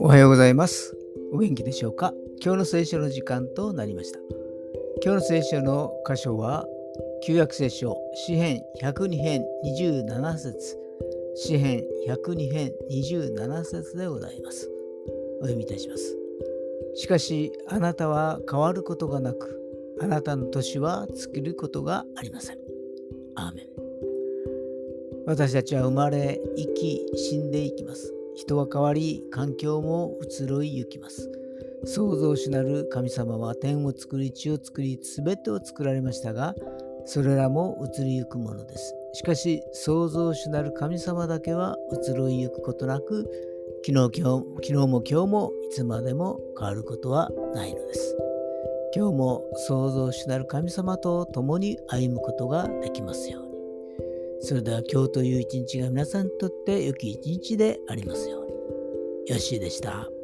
おはようございます。お元気でしょうか？今日の聖書の時間となりました。今日の聖書の箇所は、旧約聖書、詩編102編27節詩編102編27節でございます。お読みいたします。しかし、あなたは変わることがなく、あなたの年は尽きることがありません。アーメン。私たちは生まれ、生き、死んでいきます。人は変わり、環境も移ろいゆきます。創造主なる神様は天を作り、地を作り、すべてを作られましたが、それらも移りゆくものです。しかし、創造主なる神様だけは移ろいゆくことなく、昨日今日昨日も今日もいつまでも変わることはないのです。今日も創造主なる神様と共に歩むことができますように。それでは今日という一日が皆さんにとって良き一日でありますように。よッしーでした。